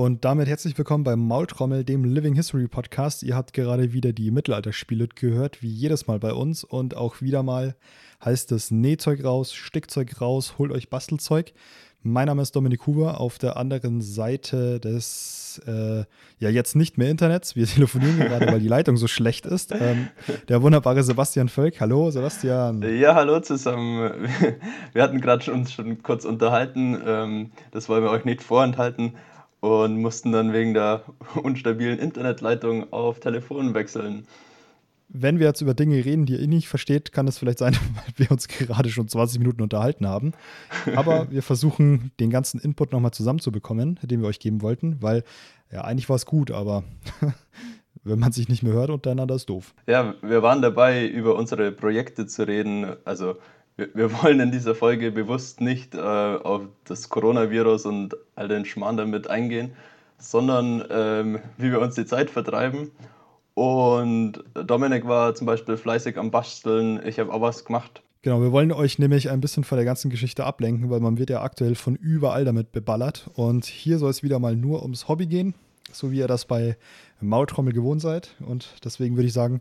Und damit herzlich willkommen beim Maultrommel, dem Living History Podcast. Ihr habt gerade wieder die Mittelalterspiele gehört, wie jedes Mal bei uns. Und auch wieder mal heißt es Nähzeug raus, Stickzeug raus, holt euch Bastelzeug. Mein Name ist Dominik Huber, auf der anderen Seite des, äh, ja jetzt nicht mehr Internets, wir telefonieren gerade, weil die Leitung so schlecht ist, ähm, der wunderbare Sebastian Völk. Hallo Sebastian. Ja, hallo zusammen. Wir hatten gerade uns schon kurz unterhalten, ähm, das wollen wir euch nicht vorenthalten und mussten dann wegen der unstabilen Internetleitung auf Telefon wechseln. Wenn wir jetzt über Dinge reden, die ihr nicht versteht, kann es vielleicht sein, weil wir uns gerade schon 20 Minuten unterhalten haben. Aber wir versuchen, den ganzen Input nochmal zusammenzubekommen, den wir euch geben wollten, weil ja, eigentlich war es gut, aber wenn man sich nicht mehr hört untereinander, ist doof. Ja, wir waren dabei, über unsere Projekte zu reden. Also wir, wollen in dieser Folge bewusst nicht äh, auf das Coronavirus und all den Schmarrn damit eingehen, sondern ähm, wie wir uns die Zeit vertreiben. Und Dominik war zum Beispiel fleißig am Basteln. Ich habe auch was gemacht. Genau, wir wollen euch nämlich ein bisschen von der ganzen Geschichte ablenken, weil man wird ja aktuell von überall damit beballert. Und hier soll es wieder mal nur ums Hobby gehen, so wie ihr das bei Maultrommel gewohnt seid. Und deswegen würde ich sagen,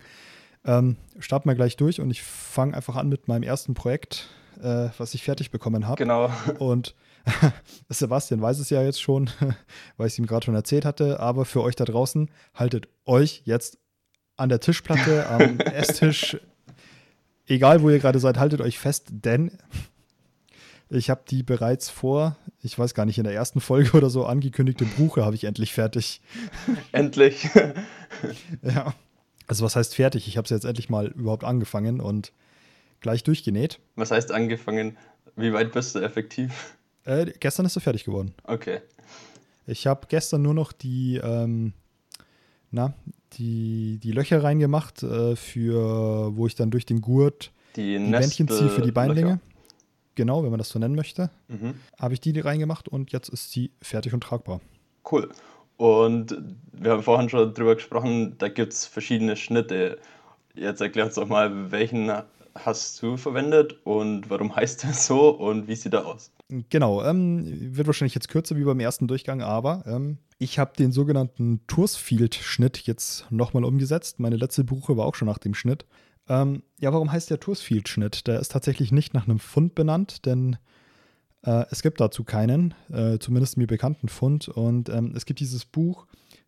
ähm, starten wir gleich durch und ich fange einfach an mit meinem ersten Projekt, äh, was ich fertig bekommen habe. Genau. Und Sebastian weiß es ja jetzt schon, weil ich es ihm gerade schon erzählt hatte, aber für euch da draußen, haltet euch jetzt an der Tischplatte, am Esstisch, egal wo ihr gerade seid, haltet euch fest, denn ich habe die bereits vor, ich weiß gar nicht, in der ersten Folge oder so angekündigte Buche habe ich endlich fertig. Endlich. ja. Also was heißt fertig? Ich habe es jetzt endlich mal überhaupt angefangen und gleich durchgenäht. Was heißt angefangen? Wie weit bist du effektiv? Äh, gestern ist er fertig geworden. Okay. Ich habe gestern nur noch die, ähm, na, die, die Löcher reingemacht, äh, für wo ich dann durch den Gurt die, die Bändchen ziehe für die Beinlänge. Genau, wenn man das so nennen möchte. Mhm. Habe ich die reingemacht und jetzt ist sie fertig und tragbar. Cool. Und wir haben vorhin schon drüber gesprochen, da gibt es verschiedene Schnitte. Jetzt erklär uns doch mal, welchen hast du verwendet und warum heißt der so und wie sieht er aus? Genau, ähm, wird wahrscheinlich jetzt kürzer wie beim ersten Durchgang, aber ähm, ich habe den sogenannten Toursfield-Schnitt jetzt nochmal umgesetzt. Meine letzte Buche war auch schon nach dem Schnitt. Ähm, ja, warum heißt der Toursfield-Schnitt? Der ist tatsächlich nicht nach einem Fund benannt, denn äh, es gibt dazu keinen, äh, zumindest mir bekannten Fund. Und ähm, es gibt dieses Buch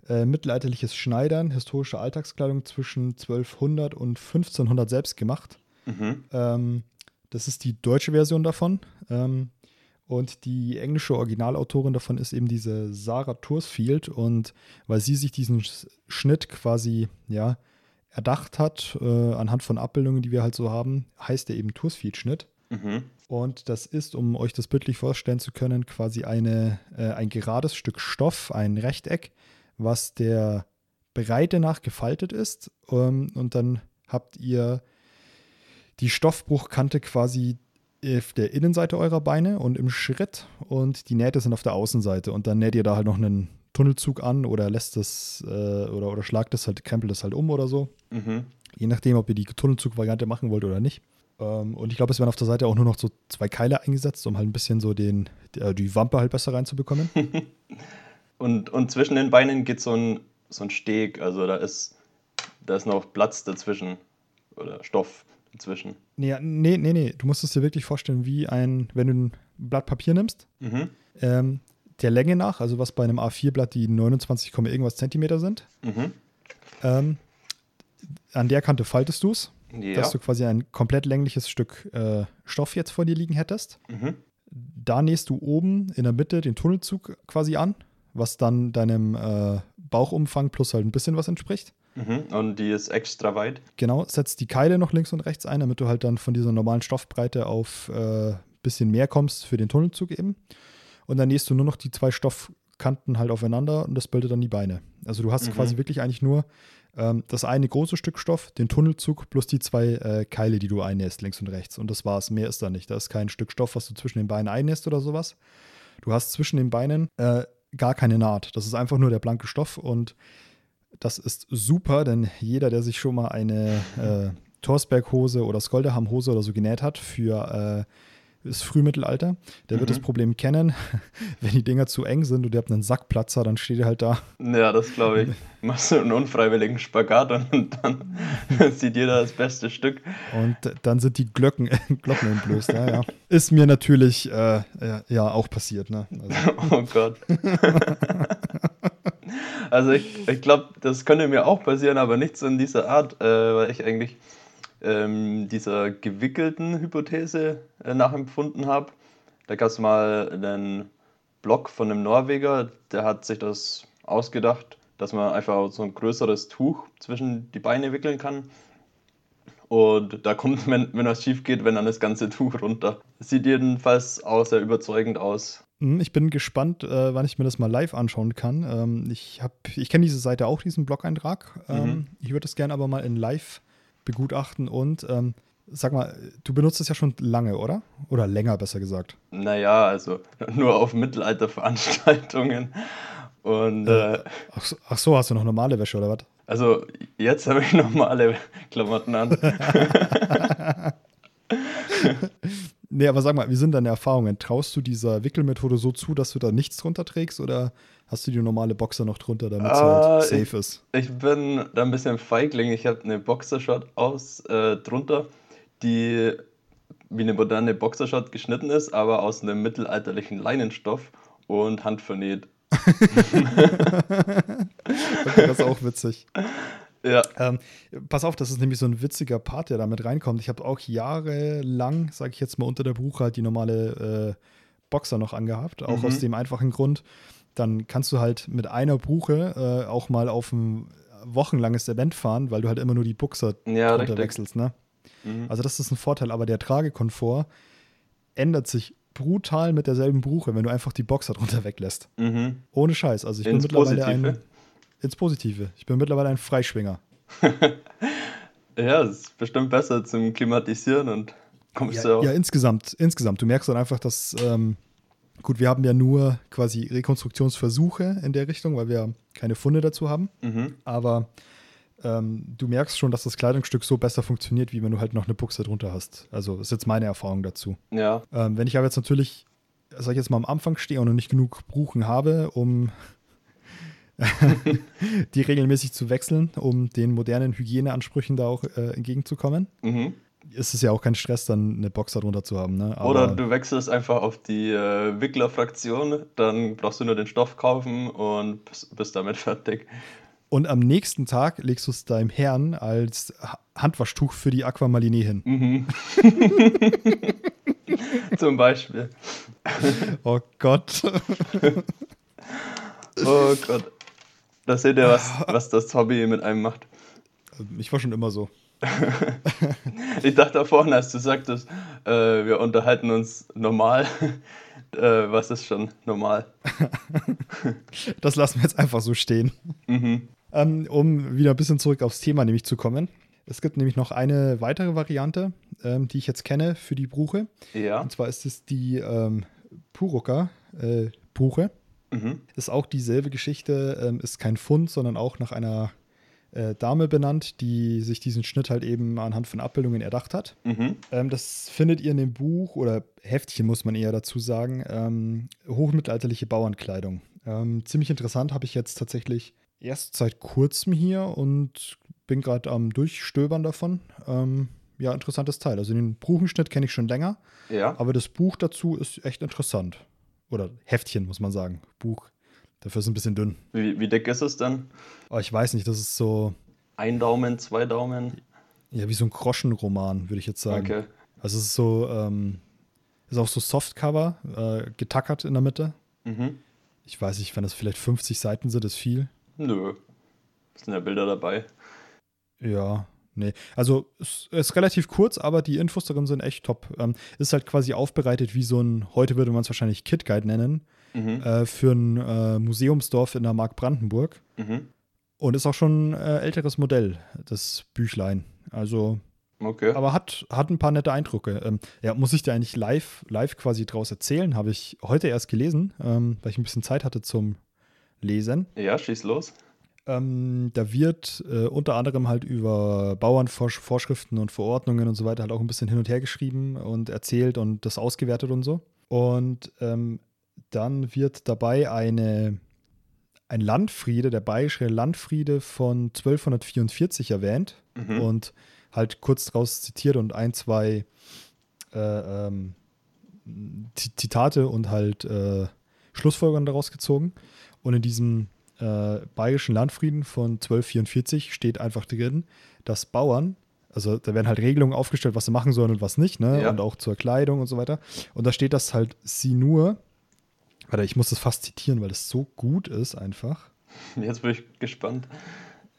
äh, Mittelalterliches Schneidern, historische Alltagskleidung zwischen 1200 und 1500 selbst gemacht. Mhm. Ähm, das ist die deutsche Version davon. Ähm, und die englische Originalautorin davon ist eben diese Sarah Torsfield. Und weil sie sich diesen Schnitt quasi, ja, erdacht hat, äh, anhand von Abbildungen, die wir halt so haben, heißt er eben Torsfield-Schnitt. Mhm. Und das ist, um euch das bildlich vorstellen zu können, quasi eine, äh, ein gerades Stück Stoff, ein Rechteck, was der Breite nach gefaltet ist. Ähm, und dann habt ihr die Stoffbruchkante quasi auf der Innenseite eurer Beine und im Schritt und die Nähte sind auf der Außenseite. Und dann näht ihr da halt noch einen Tunnelzug an oder lässt es äh, oder, oder schlagt es halt, krempelt es halt um oder so. Mhm. Je nachdem, ob ihr die Tunnelzug-Variante machen wollt oder nicht. Ähm, und ich glaube, es werden auf der Seite auch nur noch so zwei Keile eingesetzt, um halt ein bisschen so den, die, die Wampe halt besser reinzubekommen. und, und zwischen den Beinen geht so ein, so ein Steg, also da ist, da ist noch Platz dazwischen oder Stoff dazwischen. Nee, nee, nee, nee. Du musst es dir wirklich vorstellen, wie ein, wenn du ein Blatt Papier nimmst, mhm. ähm, der Länge nach, also was bei einem A4-Blatt die 29, irgendwas Zentimeter sind, mhm. ähm, an der Kante faltest du es ja. dass du quasi ein komplett längliches Stück äh, Stoff jetzt vor dir liegen hättest. Mhm. Da nähst du oben in der Mitte den Tunnelzug quasi an, was dann deinem äh, Bauchumfang plus halt ein bisschen was entspricht. Mhm. Und die ist extra weit. Genau, setzt die Keile noch links und rechts ein, damit du halt dann von dieser normalen Stoffbreite auf ein äh, bisschen mehr kommst für den Tunnelzug eben. Und dann nähst du nur noch die zwei Stoffkanten halt aufeinander und das bildet dann die Beine. Also du hast mhm. quasi wirklich eigentlich nur ähm, das eine große Stück Stoff, den Tunnelzug plus die zwei äh, Keile, die du einnähst, links und rechts. Und das war's. Mehr ist da nicht. Da ist kein Stück Stoff, was du zwischen den Beinen einnähst oder sowas. Du hast zwischen den Beinen äh, gar keine Naht. Das ist einfach nur der blanke Stoff und das ist super, denn jeder, der sich schon mal eine äh, Torsberg-Hose oder Skolderham-Hose oder so genäht hat für ist Frühmittelalter. Der wird Mhm. das Problem kennen, wenn die Dinger zu eng sind und ihr habt einen Sackplatzer, dann steht ihr halt da. Ja, das glaube ich. Machst du einen unfreiwilligen Spagat und dann sieht jeder das beste Stück. Und dann sind die Glocken, Glocken entblößt. Ja, ja. Ist mir natürlich äh, ja, auch passiert. Ne? Also, Oh Gott. Also ich, ich glaube, das könnte mir auch passieren, aber nicht so in dieser Art, äh, weil ich eigentlich ähm, dieser gewickelten Hypothese äh, nachempfunden habe. Da gab es mal einen Blog von einem Norweger, der hat sich das ausgedacht, dass man einfach so ein größeres Tuch zwischen die Beine wickeln kann. Und da kommt, wenn, wenn was schief geht, wenn dann das ganze Tuch runter. Sieht jedenfalls auch sehr überzeugend aus. Hm, Ich bin gespannt, äh, wann ich mir das mal live anschauen kann. Ähm, ich hab, ich kenne diese Seite auch, diesen Blog-Eintrag. Ähm, Mhm. Ich würde das gerne aber mal in live begutachten und ähm, sag mal, du benutzt es ja schon lange, oder? Oder länger, besser gesagt. Naja, also nur auf Mittelalterveranstaltungen. Und äh, Ach so, ach so, hast du noch normale Wäsche oder was? also jetzt habe ich normale Klamotten an. Nee, aber sag mal, wie sind deine Erfahrungen? Traust du dieser Wickelmethode so zu, dass du da nichts drunter trägst oder hast du die normale Boxer noch drunter, damit es Ah, halt safe ist? Ich bin da ein bisschen Feigling. Ich habe eine Boxershot aus äh, drunter, die wie eine moderne Boxershot geschnitten ist, aber aus einem mittelalterlichen Leinenstoff und handvernäht. Okay, das ist auch witzig. Ja, Ähm, pass auf, das ist nämlich so ein witziger Part, der da mit reinkommt. Ich habe auch jahrelang, sage ich jetzt mal, unter der Buche halt die normale äh, Boxer noch angehabt. Auch Mhm. aus dem einfachen Grund, dann kannst du halt mit einer Buche äh, auch mal auf ein wochenlanges Event fahren, weil du halt immer nur die Buchser Ja, drunter richtig. wechselst. Ne? mhm. Also das ist ein Vorteil, aber der Tragekomfort ändert sich brutal mit derselben Buche, wenn du einfach die Boxer drunter weglässt. Mhm. Ohne Scheiß. Also ich Ins bin mittlerweile Positive? ein ins Positive. Ich bin mittlerweile ein Freischwinger. Ja, es ist bestimmt besser zum Klimatisieren und kommst du Ja, auch. ja, insgesamt, insgesamt. Du merkst dann einfach, dass, ähm, gut, wir haben ja nur quasi Rekonstruktionsversuche in der Richtung, weil wir keine Funde dazu haben. Mhm. Aber ähm, du merkst schon, dass das Kleidungsstück so besser funktioniert, wie wenn du halt noch eine Buchse drunter hast. Also ist jetzt meine Erfahrung dazu. Ja, Ähm, wenn ich aber jetzt natürlich, sag ich jetzt mal, am Anfang stehe und noch nicht genug Bruchen habe, um die regelmäßig zu wechseln, um den modernen Hygieneansprüchen da auch äh, entgegenzukommen, mhm. ist es ja auch kein Stress, dann eine Box darunter zu haben. Ne? Oder du wechselst einfach auf die äh, Wicklerfraktion, dann brauchst du nur den Stoff kaufen und bist, bist damit fertig. Und am nächsten Tag legst du es deinem Herrn als Ha- Handwaschtuch für die Aquamaline hin. Mhm. Zum Beispiel. Oh Gott. Oh Gott. Da seht ihr, was, was das Hobby mit einem macht. Ich war schon immer so. Ich dachte vorhin, als du sagtest, äh, wir unterhalten uns normal. äh, was ist schon normal? Das lassen wir jetzt einfach so stehen. Mhm. Ähm, um wieder ein bisschen zurück aufs Thema nämlich zu kommen. Es gibt nämlich noch eine weitere Variante, ähm, die ich jetzt kenne für die Bruche. Ja. Und zwar ist es die ähm, Puruka äh, Bruche. Mhm. Ist auch dieselbe Geschichte, ähm, ist kein Fund, sondern auch nach einer äh, Dame benannt, die sich diesen Schnitt halt eben anhand von Abbildungen erdacht hat. Mhm. Ähm, das findet ihr in dem Buch oder Heftchen, muss man eher dazu sagen, ähm, hochmittelalterliche Bauernkleidung. Ähm, ziemlich interessant, habe ich jetzt tatsächlich erst seit kurzem hier und bin gerade am Durchstöbern davon. Ähm, ja, interessantes Teil. Also den Buchenschnitt kenne ich schon länger, Ja. aber das Buch dazu ist echt interessant. Oder Heftchen, muss man sagen. Buch. Dafür ist es ein bisschen dünn. Wie, wie dick ist es dann? Aber ich weiß nicht, das ist so, Ein Daumen, zwei Daumen? ja, wie so ein Groschenroman, würde ich jetzt sagen. Okay. Also es ist so, ähm, ist auch so Softcover, äh, getackert in der Mitte. Mhm. Ich weiß nicht, wenn das vielleicht 50 Seiten sind, ist viel. Nö. Sind ja Bilder dabei. Ja, nee. Also es ist relativ kurz, aber die Infos darin sind echt top. Ähm, ist halt quasi aufbereitet wie so ein, heute würde man es wahrscheinlich Kit Guide nennen, Mhm. äh, für ein äh, Museumsdorf in der Mark Brandenburg. Mhm. Und ist auch schon ein äh, älteres Modell, das Büchlein. Also, Okay. aber hat, hat ein paar nette Eindrücke. Ähm, ja, muss ich da eigentlich live, live quasi draus erzählen? Habe ich heute erst gelesen, ähm, weil ich ein bisschen Zeit hatte zum Lesen. Ja, schieß los. Ähm, da wird äh, unter anderem halt über Bauernvorschriften und Verordnungen und so weiter halt auch ein bisschen hin und her geschrieben und erzählt und das ausgewertet und so. Und ähm, dann wird dabei eine, ein Landfriede, der bayerische Landfriede von 1244 erwähnt Mhm. und halt kurz draus zitiert und ein, zwei äh, ähm, Zitate und halt äh, Schlussfolgerungen daraus gezogen. Und in diesem äh, bayerischen Landfrieden von 1244 steht einfach drin, dass Bauern, also da werden halt Regelungen aufgestellt, was sie machen sollen und was nicht, ne? Ja. Und auch zur Kleidung und so weiter. Und da steht das halt sie nur, warte, ich muss das fast zitieren, weil es so gut ist einfach. Jetzt bin ich gespannt.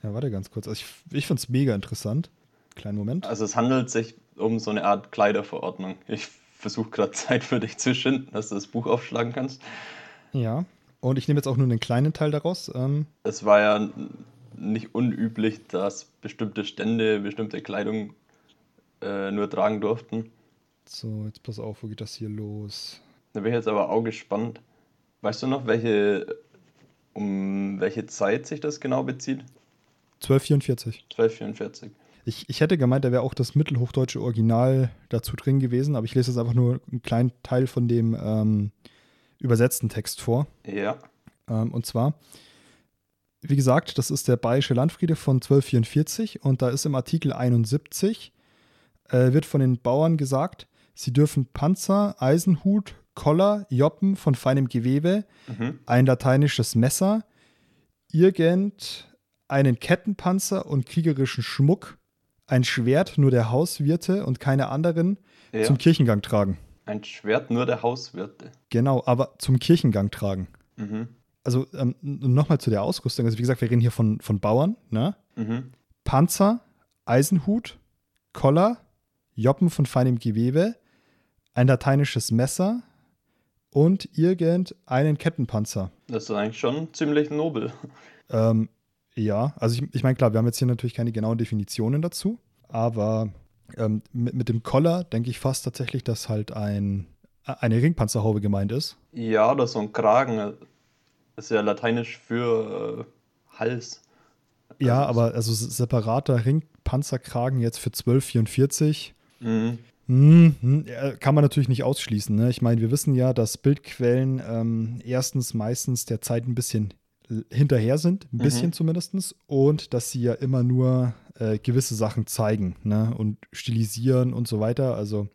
Ja, warte ganz kurz. Also ich ich finde es mega interessant. Kleinen Moment. Also es handelt sich um so eine Art Kleiderverordnung. Ich versuche gerade Zeit für dich zu schinden, dass du das Buch aufschlagen kannst. Ja. Und ich nehme jetzt auch nur einen kleinen Teil daraus. Ähm, Es war ja nicht unüblich, dass bestimmte Stände bestimmte Kleidung äh, nur tragen durften. so, jetzt pass auf, wo geht das hier los? Da bin ich jetzt aber auch gespannt. Weißt du noch, welche, um welche Zeit sich das genau bezieht? 1244. 1244. Ich, ich hätte gemeint, da wäre auch das mittelhochdeutsche Original dazu drin gewesen, aber ich lese jetzt einfach nur einen kleinen Teil von dem ähm, übersetzten Text vor. Ja. Ähm, und zwar, wie gesagt, das ist der Bayerische Landfriede von 1244 und da ist im Artikel 71, äh, wird von den Bauern gesagt, sie dürfen Panzer, Eisenhut, Koller, Joppen von feinem Gewebe, Mhm. ein lateinisches Messer, irgend einen Kettenpanzer und kriegerischen Schmuck, ein Schwert nur der Hauswirte und keine anderen ja. zum Kirchengang tragen. Ein Schwert nur der Hauswirte. Genau, aber zum Kirchengang tragen. Mhm. Also ähm, nochmal zu der Ausrüstung. Also wie gesagt, wir reden hier von, von Bauern. Ne? Mhm. Panzer, Eisenhut, Koller, Joppen von feinem Gewebe, ein lateinisches Messer und irgendeinen Kettenpanzer. Das ist eigentlich schon ziemlich nobel. Ähm, ja, also ich, ich meine, klar, wir haben jetzt hier natürlich keine genauen Definitionen dazu, aber ähm, mit, mit dem Koller denke ich fast tatsächlich, dass halt ein, eine Ringpanzerhaube gemeint ist. Ja, oder so ein Kragen. Ist ja lateinisch für äh, Hals. Ja, Also- aber also separater Ringpanzerkragen jetzt für 1244. Mhm. Hm, hm, ja, kann man natürlich nicht ausschließen. Ne? Ich meine, wir wissen ja, dass Bildquellen ähm, erstens meistens der Zeit ein bisschen hinterher sind, ein Mhm. bisschen zumindest, und dass sie ja immer nur äh, gewisse Sachen zeigen ne? und stilisieren und so weiter. Also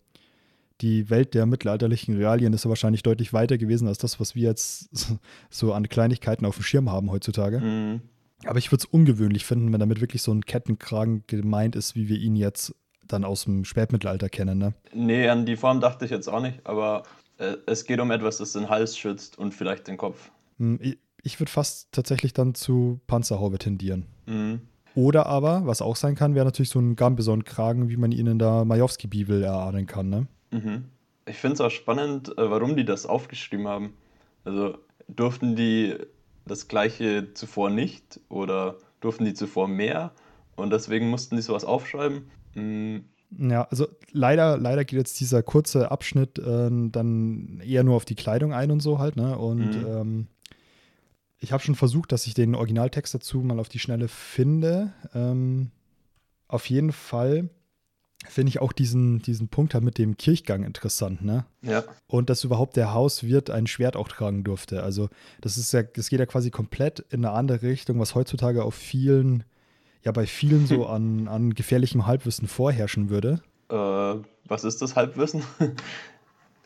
die Welt der mittelalterlichen Realien ist ja wahrscheinlich deutlich weiter gewesen als das, was wir jetzt so an Kleinigkeiten auf dem Schirm haben heutzutage. Mhm. Aber ich würde es ungewöhnlich finden, wenn damit wirklich so ein Kettenkragen gemeint ist, wie wir ihn jetzt dann aus dem Spätmittelalter kennen. Ne? Nee, an die Form dachte ich jetzt auch nicht, aber äh, es geht um etwas, das den Hals schützt und vielleicht den Kopf. Ich, ich würde fast tatsächlich dann zu Panzerhaube tendieren. Mhm. Oder aber, was auch sein kann, wäre natürlich so ein Gambeson-Kragen, wie man ihn in der Majowski-Bibel erahnen kann. Ne? Mhm. Ich finde es auch spannend, äh, warum die das aufgeschrieben haben. Also durften die das gleiche zuvor nicht oder durften die zuvor mehr und deswegen mussten die sowas aufschreiben. Mhm. Ja, also leider, leider geht jetzt dieser kurze Abschnitt äh, dann eher nur auf die Kleidung ein und so halt, ne? Und Mhm. ähm, ich habe schon versucht, dass ich den Originaltext dazu mal auf die Schnelle finde. Ähm, auf jeden Fall finde ich auch diesen, diesen Punkt halt mit dem Kirchgang interessant, ne? Ja, Und dass überhaupt der Hauswirt ein Schwert auch tragen durfte. Also, das ist ja, das geht ja quasi komplett in eine andere Richtung, was heutzutage auf vielen, ja, bei vielen so an, an gefährlichem Halbwissen vorherrschen würde. äh, was ist das Halbwissen?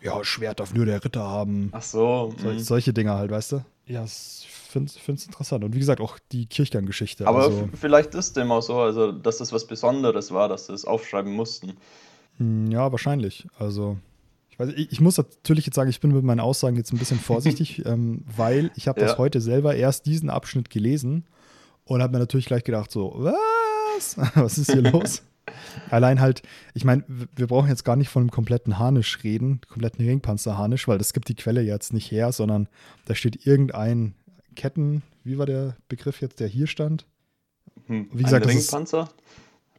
Ja, Schwert darf nur der Ritter haben. Ach so. Sol mhm. Solche Dinge halt, weißt du? Ja, ich finde es interessant. Und wie gesagt, auch die Kirchgang-Geschichte. Aber also, vielleicht ist dem auch so, also dass das was Besonderes war, dass sie es aufschreiben mussten. mh, ja, wahrscheinlich. Also, ich, weiß, ich, ich muss natürlich jetzt sagen, ich bin mit meinen Aussagen jetzt ein bisschen vorsichtig, ähm, weil ich habe das Ja. heute selber erst diesen Abschnitt gelesen und habe mir natürlich gleich gedacht, so, was? was ist hier los? Allein halt, ich meine, wir brauchen jetzt gar nicht von einem kompletten Harnisch reden, kompletten Ringpanzer-Harnisch, weil das gibt die Quelle jetzt nicht her, sondern da steht irgendein Ketten, wie war der Begriff jetzt, der hier stand? Hm. Wie gesagt, Ein Ringpanzer?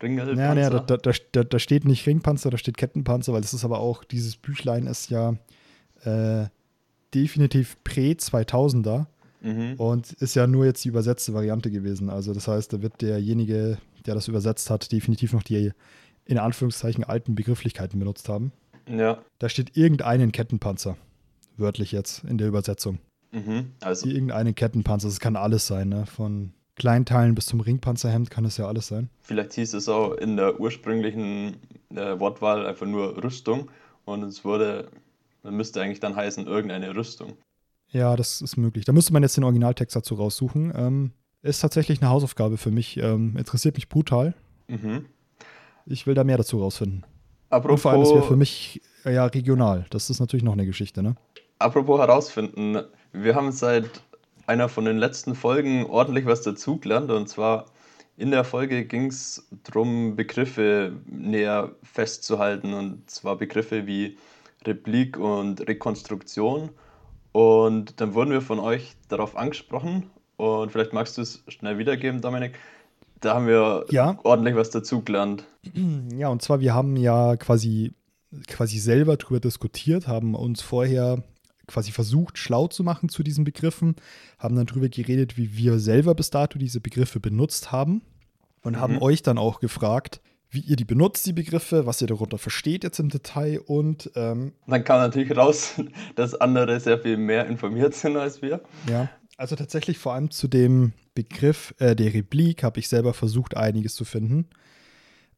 Ringelpanzer? Ja, ja, da, da, da, da steht nicht Ringpanzer, da steht Kettenpanzer, weil das ist aber auch, dieses Büchlein ist ja äh, definitiv Prä-2000er. Mhm. Und ist ja nur jetzt die übersetzte Variante gewesen. Also das heißt, da wird derjenige, der das übersetzt hat, definitiv noch die in Anführungszeichen alten Begrifflichkeiten benutzt haben. Ja. Da steht irgendeinen Kettenpanzer. Wörtlich jetzt in der Übersetzung. Mhm. Also. Irgendeinen Kettenpanzer. Das kann alles sein, ne? Von Kleinteilen bis zum Ringpanzerhemd kann es ja alles sein. Vielleicht hieß es auch in der ursprünglichen äh, Wortwahl einfach nur Rüstung und es wurde, man müsste eigentlich dann heißen, irgendeine Rüstung. Ja, das ist möglich. Da müsste man jetzt den Originaltext dazu raussuchen. Ähm, ist tatsächlich eine Hausaufgabe für mich. Ähm, interessiert mich brutal. Mhm. Ich will da mehr dazu rausfinden. Apropos, Und vor allem, wäre für mich äh, ja regional. Das ist natürlich noch eine Geschichte, ne? Apropos herausfinden, wir haben seit einer von den letzten Folgen ordentlich was dazugelernt. Und zwar in der Folge ging es darum, Begriffe näher festzuhalten. Und zwar Begriffe wie Replik und Rekonstruktion. Und dann wurden wir von euch darauf angesprochen. Und vielleicht magst du es schnell wiedergeben, Dominik. Da haben wir ja. ordentlich was dazugelernt. Ja, und zwar, wir haben ja quasi, quasi selber darüber diskutiert, haben uns vorher quasi versucht, schlau zu machen zu diesen Begriffen, haben dann darüber geredet, wie wir selber bis dato diese Begriffe benutzt haben und mhm. haben euch dann auch gefragt, wie ihr die benutzt, die Begriffe, was ihr darunter versteht jetzt im Detail und ähm, dann kam natürlich raus, dass andere sehr viel mehr informiert sind als wir. Ja, also tatsächlich vor allem zu dem Begriff äh, der Replik habe ich selber versucht, einiges zu finden.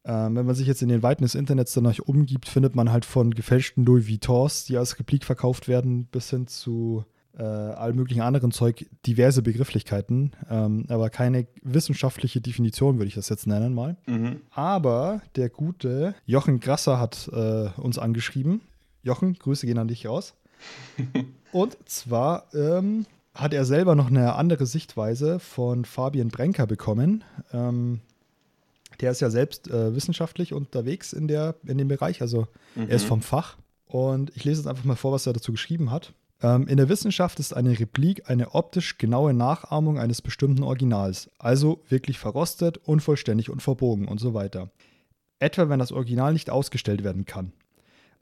Ähm, wenn man sich jetzt in den Weiten des Internets danach umgibt, findet man halt von gefälschten Louis Vuittons, die als Replik verkauft werden, bis hin zu äh, allem möglichen anderen Zeug diverse Begrifflichkeiten, ähm, aber keine wissenschaftliche Definition würde ich das jetzt nennen mal. Mhm. Aber der gute Jochen Grasser hat äh, uns angeschrieben. Jochen, Grüße gehen an dich raus. Und zwar ähm, hat er selber noch eine andere Sichtweise von Fabian Brenker bekommen. Ähm, der ist ja selbst äh, wissenschaftlich unterwegs in, der, in dem Bereich, also mhm. er ist mhm. vom Fach. Und ich lese jetzt einfach mal vor, was er dazu geschrieben hat. Ähm, in der Wissenschaft ist eine Replik eine optisch genaue Nachahmung eines bestimmten Originals, also wirklich verrostet, unvollständig und verbogen und so weiter. Etwa wenn das Original nicht ausgestellt werden kann.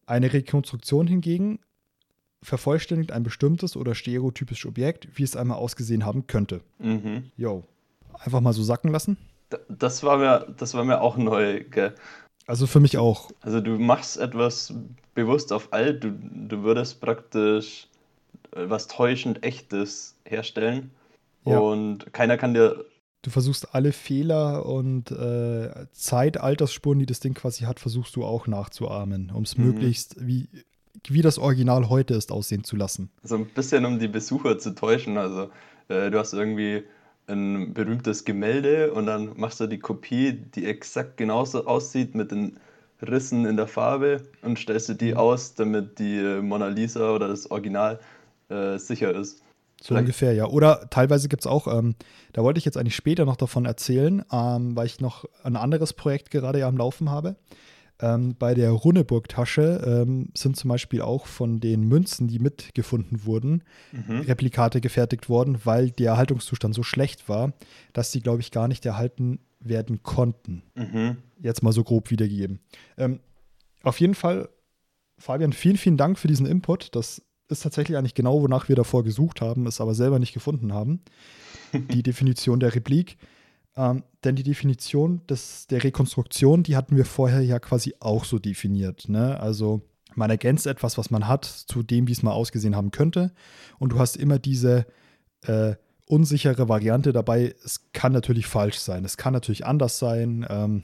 Eine Rekonstruktion hingegen vervollständigt ein bestimmtes oder stereotypisches Objekt, wie es einmal ausgesehen haben könnte. Mhm. Jo. Einfach mal so sacken lassen. Das war mir, das war mir auch neu, gell? Also für mich auch. Also du machst etwas bewusst auf alt, du, du würdest praktisch was täuschend Echtes herstellen. Ja. Und keiner kann dir. Du versuchst alle Fehler und äh, Zeitaltersspuren, die das Ding quasi hat, versuchst du auch nachzuahmen, um es mhm. möglichst wie, wie das Original heute ist, aussehen zu lassen. So ein bisschen, um die Besucher zu täuschen. Also äh, du hast irgendwie ein berühmtes Gemälde und dann machst du die Kopie, die exakt genauso aussieht mit den Rissen in der Farbe und stellst du die mhm. aus, damit die Mona Lisa oder das Original äh, sicher ist. So Vielleicht. ungefähr, ja. Oder teilweise gibt es auch, ähm, da wollte ich jetzt eigentlich später noch davon erzählen, ähm, weil ich noch ein anderes Projekt gerade ja am Laufen habe. Ähm, bei der Runneburg-Tasche ähm, sind zum Beispiel auch von den Münzen, die mitgefunden wurden, mhm. Replikate gefertigt worden, weil der Erhaltungszustand so schlecht war, dass sie, glaube ich, gar nicht erhalten werden konnten. Mhm. Jetzt mal so grob wiedergegeben. Ähm, auf jeden Fall, Fabian, vielen, vielen Dank für diesen Input. Das ist tatsächlich eigentlich genau, wonach wir davor gesucht haben, es aber selber nicht gefunden haben. Die Definition der Replik. Ähm, denn die Definition des, der Rekonstruktion, die hatten wir vorher ja quasi auch so definiert. Ne? Also man ergänzt etwas, was man hat, zu dem, wie es mal ausgesehen haben könnte. Und du hast immer diese äh, unsichere Variante dabei. Es kann natürlich falsch sein, es kann natürlich anders sein. Ähm,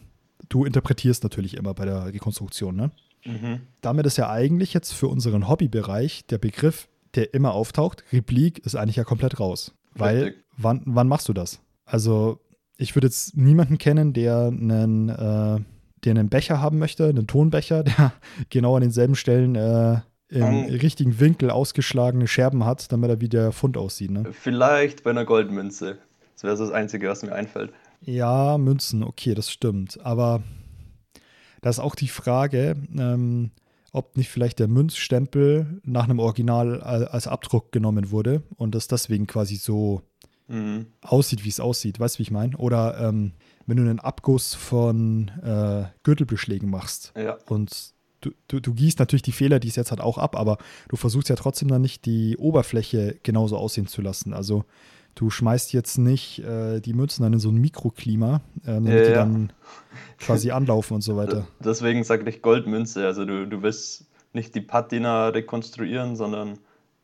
du interpretierst natürlich immer bei der Rekonstruktion. Ne? Mhm. Damit ist ja eigentlich jetzt für unseren Hobbybereich der Begriff, der immer auftaucht, Replik, ist eigentlich ja komplett raus. Weil, wann, wann machst du das? Also, ich würde jetzt niemanden kennen, der einen, äh, der einen Becher haben möchte, einen Tonbecher, der genau an denselben Stellen äh, im um, richtigen Winkel ausgeschlagene Scherben hat, damit er wie der Fund aussieht. Ne? Vielleicht bei einer Goldmünze. Das wäre so das Einzige, was mir einfällt. Ja, Münzen, okay, das stimmt. Aber da ist auch die Frage, ähm, ob nicht vielleicht der Münzstempel nach einem Original als Abdruck genommen wurde und das deswegen quasi so mhm. aussieht, wie es aussieht. Weißt du, wie ich meine? Oder ähm, wenn du einen Abguss von äh, Gürtelbeschlägen machst ja. und du, du, du, gießt natürlich die Fehler, die es jetzt hat, auch ab, aber du versuchst ja trotzdem dann nicht die Oberfläche genauso aussehen zu lassen. Also Du schmeißt jetzt nicht äh, die Münzen dann in so ein Mikroklima, äh, damit ja, die dann quasi anlaufen und so weiter. Deswegen sage ich Goldmünze. Also du, du willst nicht die Patina rekonstruieren, sondern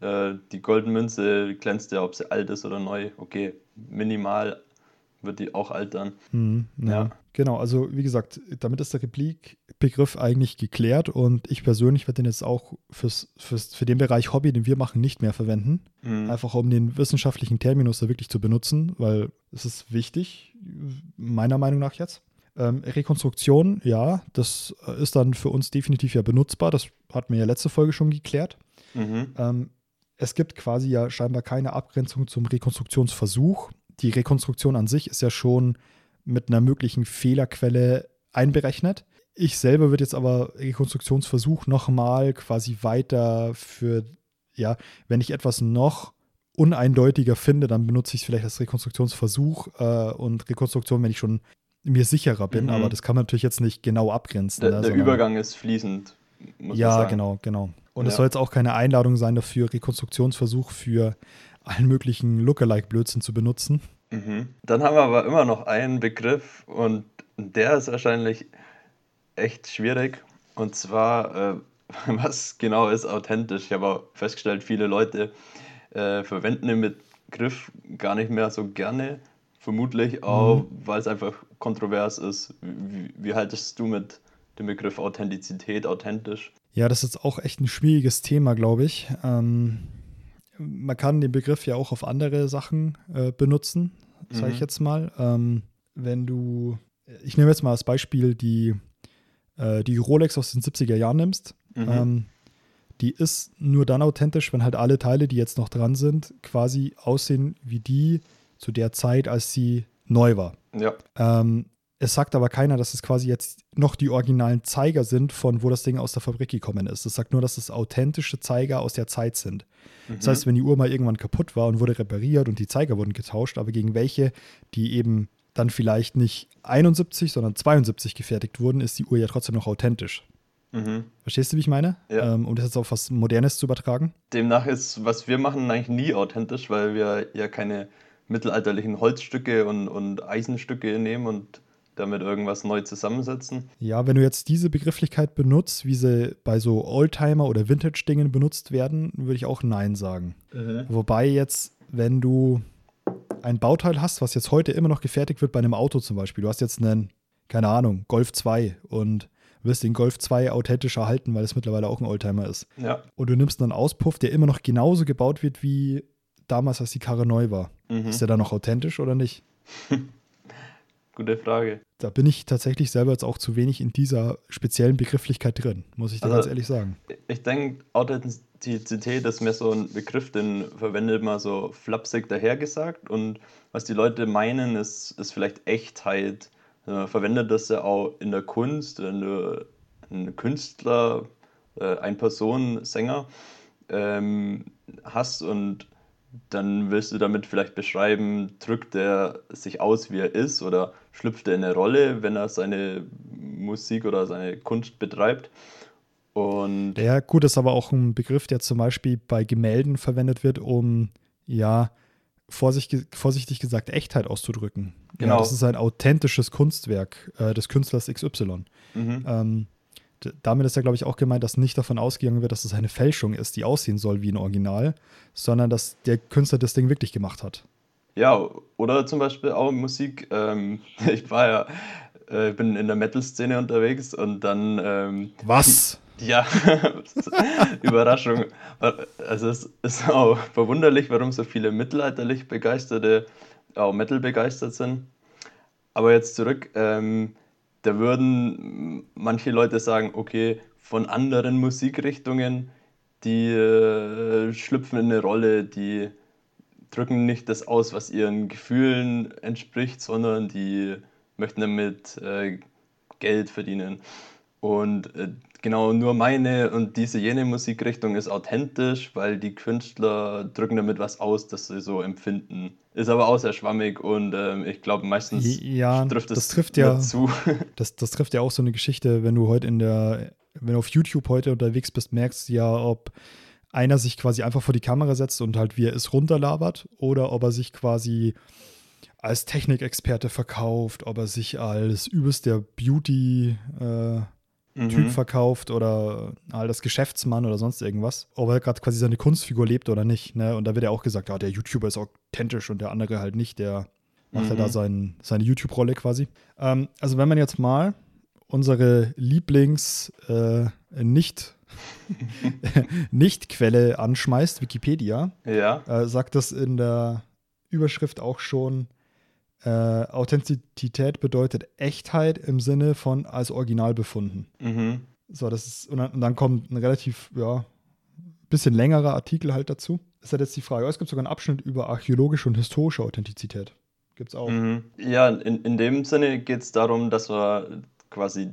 äh, die Goldmünze glänzt ja, ob sie alt ist oder neu. Okay, minimal wird die auch altern. Hm, ja. ja. Genau, also wie gesagt, damit ist der Replik-Begriff eigentlich geklärt und ich persönlich werde den jetzt auch fürs, fürs, für den Bereich Hobby, den wir machen, nicht mehr verwenden. Mhm. Einfach um den wissenschaftlichen Terminus da wirklich zu benutzen, weil es ist wichtig, meiner Meinung nach jetzt. Ähm, Rekonstruktion, ja, das ist dann für uns definitiv ja benutzbar. Das hatten wir ja letzte Folge schon geklärt. Mhm. Ähm, es gibt quasi ja scheinbar keine Abgrenzung zum Rekonstruktionsversuch. Die Rekonstruktion an sich ist ja schon mit einer möglichen Fehlerquelle einberechnet. Ich selber würde jetzt aber Rekonstruktionsversuch nochmal quasi weiter für, ja, wenn ich etwas noch uneindeutiger finde, dann benutze ich es vielleicht als Rekonstruktionsversuch äh, und Rekonstruktion, wenn ich schon mir sicherer bin, mhm. aber das kann man natürlich jetzt nicht genau abgrenzen. Der, ne, der Übergang ist fließend. ja, genau, genau. Und ja. es soll jetzt auch keine Einladung sein dafür, Rekonstruktionsversuch für allen möglichen Lookalike-Blödsinn zu benutzen. Mhm. Dann haben wir aber immer noch einen Begriff und der ist wahrscheinlich echt schwierig. Und zwar, äh, was genau ist authentisch? Ich habe auch festgestellt, viele Leute äh, verwenden den Begriff gar nicht mehr so gerne. Vermutlich auch, mhm. weil es einfach kontrovers ist. Wie, wie haltest du mit dem Begriff Authentizität, authentisch? Ja, das ist auch echt ein schwieriges Thema, glaube ich. Ähm, man kann den Begriff ja auch auf andere Sachen äh, benutzen, sage ich mhm. jetzt mal. Ähm, wenn du, ich nehme jetzt mal als Beispiel die, äh, die Rolex aus den 70er Jahren nimmst. Mhm. Ähm, die ist nur dann authentisch, wenn halt alle Teile, die jetzt noch dran sind, quasi aussehen wie die zu der Zeit, als sie neu war. Ja. Ähm, es sagt aber keiner, dass es quasi jetzt noch die originalen Zeiger sind, von wo das Ding aus der Fabrik gekommen ist. Es sagt nur, dass es authentische Zeiger aus der Zeit sind. Mhm. Das heißt, wenn die Uhr mal irgendwann kaputt war und wurde repariert und die Zeiger wurden getauscht, aber gegen welche, die eben dann vielleicht nicht 71, sondern 72 gefertigt wurden, ist die Uhr ja trotzdem noch authentisch. Mhm. Verstehst du, wie ich meine? Ja. Ähm, um das jetzt auf was Modernes zu übertragen? Demnach ist, was wir machen, eigentlich nie authentisch, weil wir ja keine mittelalterlichen Holzstücke und, und Eisenstücke nehmen und damit irgendwas neu zusammensetzen. Ja, wenn du jetzt diese Begrifflichkeit benutzt, wie sie bei so Oldtimer oder Vintage-Dingen benutzt werden, würde ich auch Nein sagen. Mhm. Wobei jetzt, wenn du ein Bauteil hast, was jetzt heute immer noch gefertigt wird bei einem Auto zum Beispiel, du hast jetzt einen, keine Ahnung, Golf 2 und wirst den Golf 2 authentisch erhalten, weil es mittlerweile auch ein Oldtimer ist. Ja. Und du nimmst einen Auspuff, der immer noch genauso gebaut wird wie damals, als die Karre neu war. Mhm. Ist der dann noch authentisch oder nicht? Gute Frage. Da bin ich tatsächlich selber jetzt auch zu wenig in dieser speziellen Begrifflichkeit drin, muss ich dir also, ganz ehrlich sagen. Ich denke, Authentizität ist mehr so ein Begriff, den verwendet man so flapsig dahergesagt. Und was die Leute meinen, ist, ist vielleicht Echtheit. Man verwendet das ja auch in der Kunst, wenn du einen Künstler, äh, ein Person, Sänger ähm, hast und dann willst du damit vielleicht beschreiben, drückt er sich aus, wie er ist oder schlüpft er in eine Rolle, wenn er seine Musik oder seine Kunst betreibt. Und ja, gut, das ist aber auch ein Begriff, der zum Beispiel bei Gemälden verwendet wird, um ja vorsichtig, vorsichtig gesagt Echtheit auszudrücken. Genau. Ja, das ist ein authentisches Kunstwerk äh, des Künstlers XY. Mhm. Ähm, damit ist ja, glaube ich, auch gemeint, dass nicht davon ausgegangen wird, dass es eine Fälschung ist, die aussehen soll wie ein Original, sondern dass der Künstler das Ding wirklich gemacht hat. Ja, oder zum Beispiel auch Musik. Ähm, ich war ja, äh, bin in der Metal-Szene unterwegs und dann. Ähm, Was? Ja, Überraschung. Also es ist auch verwunderlich, warum so viele mittelalterlich Begeisterte auch Metal begeistert sind. Aber jetzt zurück. Ähm, da würden manche Leute sagen, okay, von anderen Musikrichtungen, die äh, schlüpfen in eine Rolle, die drücken nicht das aus, was ihren Gefühlen entspricht, sondern die möchten damit äh, Geld verdienen. Und äh, genau nur meine und diese jene Musikrichtung ist authentisch, weil die Künstler drücken damit was aus, das sie so empfinden. Ist aber auch sehr schwammig und ähm, ich glaube meistens ja, trifft es das trifft ja, zu. Das, das trifft ja auch so eine Geschichte, wenn du heute in der, wenn du auf YouTube heute unterwegs bist, merkst du ja, ob einer sich quasi einfach vor die Kamera setzt und halt wie er ist runterlabert oder ob er sich quasi als Technikexperte verkauft, ob er sich als übelst der Beauty äh, Typ mhm. verkauft oder halt als Geschäftsmann oder sonst irgendwas, ob er gerade quasi seine Kunstfigur lebt oder nicht. Ne? Und da wird ja auch gesagt, ja, der YouTuber ist authentisch und der andere halt nicht, der macht mhm. ja da sein, seine YouTube-Rolle quasi. Ähm, also wenn man jetzt mal unsere Lieblings äh, nicht nicht Quelle anschmeißt, Wikipedia, ja. äh, sagt das in der Überschrift auch schon, äh, Authentizität bedeutet Echtheit im Sinne von als Original befunden. Mhm. So, das ist, und dann, und dann, kommt ein relativ, ja, bisschen längerer Artikel halt dazu. Ist halt jetzt die Frage. Es gibt sogar einen Abschnitt über archäologische und historische Authentizität. Gibt es auch. Mhm. Ja, in, in dem Sinne geht es darum, dass wir quasi